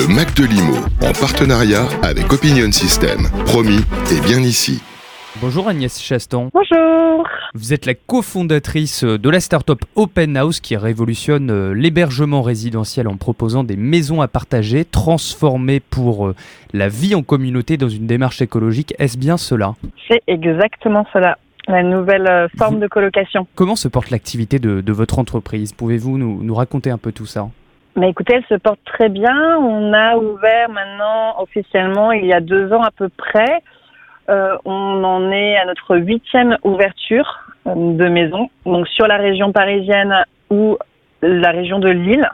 Le Mac de Limo, en partenariat avec Opinion System. Promis, et bien ici. Bonjour Agnès Chaston. Bonjour. Vous êtes la cofondatrice de la start-up Open House qui révolutionne euh, l'hébergement résidentiel en proposant des maisons à partager transformées pour euh, la vie en communauté dans une démarche écologique. Est-ce bien cela? C'est exactement cela. La nouvelle euh, forme de colocation. Comment se porte l'activité de, de votre entreprise? Pouvez-vous nous, nous raconter un peu tout ça? Mais écoutez, elle se porte très bien. On a ouvert maintenant officiellement il y a deux ans à peu près. Euh, on en est à notre huitième ouverture euh, de maison, donc sur la région parisienne ou la région de Lille.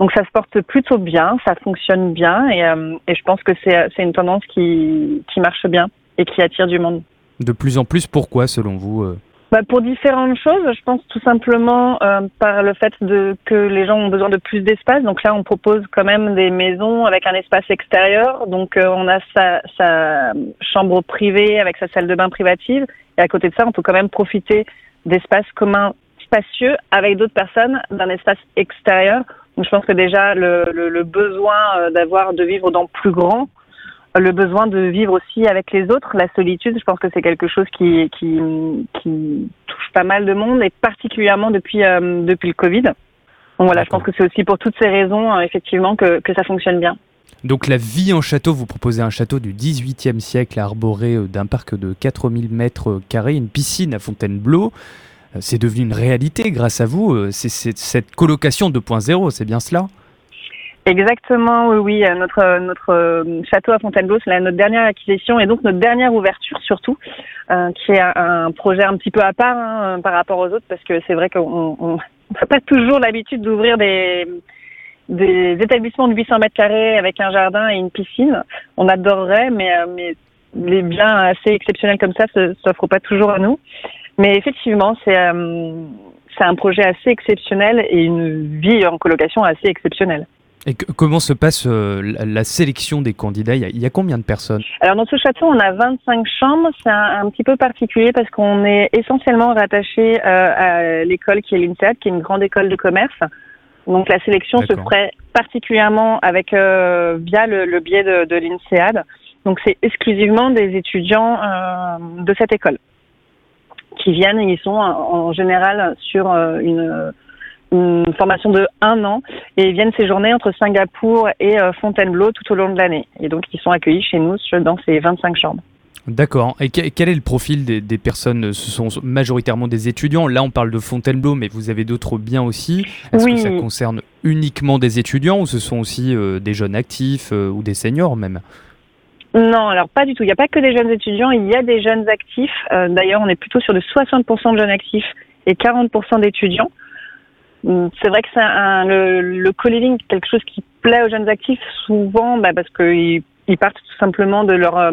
Donc ça se porte plutôt bien, ça fonctionne bien et, euh, et je pense que c'est une tendance qui, qui marche bien et qui attire du monde. De plus en plus, pourquoi selon vous Bah, pour différentes choses, je pense tout simplement euh, par le fait de que les gens ont besoin de plus d'espace. Donc là, on propose quand même des maisons avec un espace extérieur. Donc euh, on a sa, sa chambre privée avec sa salle de bain privative. Et à côté de ça, on peut quand même profiter d'espaces communs spacieux avec d'autres personnes d'un espace extérieur. Donc je pense que déjà le, le, le besoin euh, d'avoir de vivre dans plus grand le besoin de vivre aussi avec les autres, la solitude, je pense que c'est quelque chose qui, qui, qui touche pas mal de monde et particulièrement depuis, euh, depuis le Covid. Donc voilà, je pense que c'est aussi pour toutes ces raisons, euh, effectivement, que, que ça fonctionne bien. Donc la vie en château, vous proposez un château du 18e siècle arboré euh, d'un parc de 4000 mètres carrés, une piscine à Fontainebleau. C'est devenu une réalité grâce à vous. c'est cette colocation 2.0, c'est bien cela? Exactement, oui, oui. euh, Notre, euh, euh, château à Fontainebleau, c'est notre dernière acquisition et donc notre dernière ouverture surtout, qui est un, projet un petit peu à part hein, par rapport aux autres parce que c'est vrai qu'on on n'a pas toujours l'habitude d'ouvrir des, établissements de 800 mètres carrés avec un jardin et une piscine. On adorerait, mais, mais les biens assez exceptionnels comme ça ne s'offrent pas toujours à nous. Mais effectivement, c'est un projet assez exceptionnel et une vie en colocation assez exceptionnelle. Et que- comment se passe euh, la, la sélection des candidats? Il y, a, il y a combien de personnes? Alors dans ce château, on a 25 chambres. C'est un, un petit peu particulier parce qu'on est essentiellement rattaché euh, à l'école qui est l'INSEAD, qui est une grande école de commerce. Donc la sélection se ferait particulièrement avec euh, via le, le biais de, de l'INSEAD. Donc c'est exclusivement des étudiants euh, de cette école qui viennent et ils sont en, général sur une, une formation de un an et ils viennent séjourner entre Singapour et euh, Fontainebleau tout au long de l'année. Et donc ils sont accueillis chez nous dans ces 25 chambres. D'accord. Et que- quel est le profil des, des personnes? Ce sont majoritairement des étudiants. Là, on parle de Fontainebleau, mais vous avez d'autres biens aussi. Est-ce Oui. que ça concerne uniquement des étudiants ou ce sont aussi euh, des jeunes actifs euh, ou des seniors même? Non, alors pas du tout. Il n'y a pas que des jeunes étudiants, il y a des jeunes actifs. Euh, D'ailleurs, on est plutôt sur de 60% de jeunes actifs et 40% d'étudiants. Hum, C'est vrai que c'est un, le, le co-living, quelque chose qui plaît aux jeunes actifs souvent bah, parce qu'ils ils partent tout simplement de leur, euh,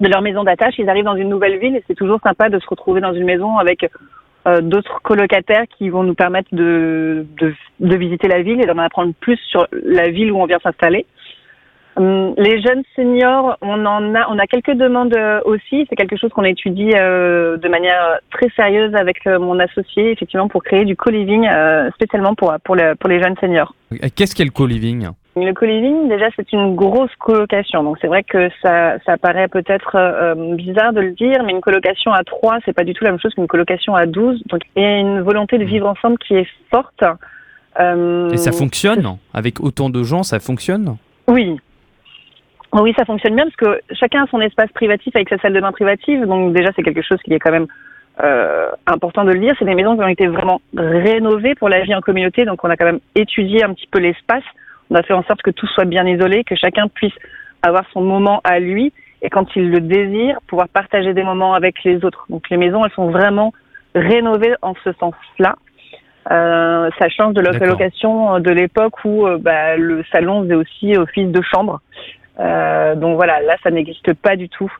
de leur maison d'attache, ils arrivent dans une nouvelle ville et c'est toujours sympa de se retrouver dans une maison avec euh, d'autres colocataires qui vont nous permettre de, de, de visiter la ville et d'en apprendre plus sur la ville où on vient s'installer. Hum, Les jeunes seniors, on en a, on a quelques demandes euh, aussi. C'est quelque chose qu'on étudie euh, de manière très sérieuse avec euh, mon associé, effectivement, pour créer du co-living euh, spécialement pour pour, le- pour les jeunes seniors. Qu'est-ce qu'est le co-living? Le co-living, déjà, c'est une grosse colocation. Donc, c'est vrai que ça, ça paraît peut-être euh, bizarre de le dire, mais une colocation à trois, c'est pas du tout la même chose qu'une colocation à 12. Donc, il y a une volonté de vivre ensemble qui est forte. Euh, Et ça fonctionne? Avec autant de gens, ça fonctionne? Oui. Oui, ça fonctionne bien parce que chacun a son espace privatif avec sa salle de bain privative. Donc déjà, c'est quelque chose qui est quand même euh, important de le dire. C'est des maisons qui ont été vraiment rénovées pour la vie en communauté. Donc on a quand même étudié un petit peu l'espace. On a fait en sorte que tout soit bien isolé, que chacun puisse avoir son moment à lui et quand il le désire, pouvoir partager des moments avec les autres. Donc les maisons, elles sont vraiment rénovées en ce sens-là. Euh, ça change de la colocation de l'époque où euh, bah, le salon faisait aussi office de chambre. Euh, donc voilà, là, ça n'existe pas du tout.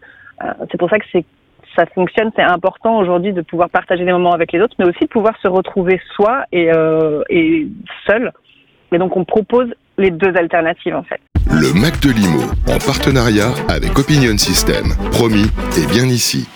Euh, c'est pour ça que c'est ça fonctionne. C'est important aujourd'hui de pouvoir partager des moments avec les autres, mais aussi de pouvoir se retrouver soi et, euh, et seul. Et donc, on propose les deux alternatives en fait. Le Mac de Limo, en partenariat avec Opinion System. Promis, et bien ici.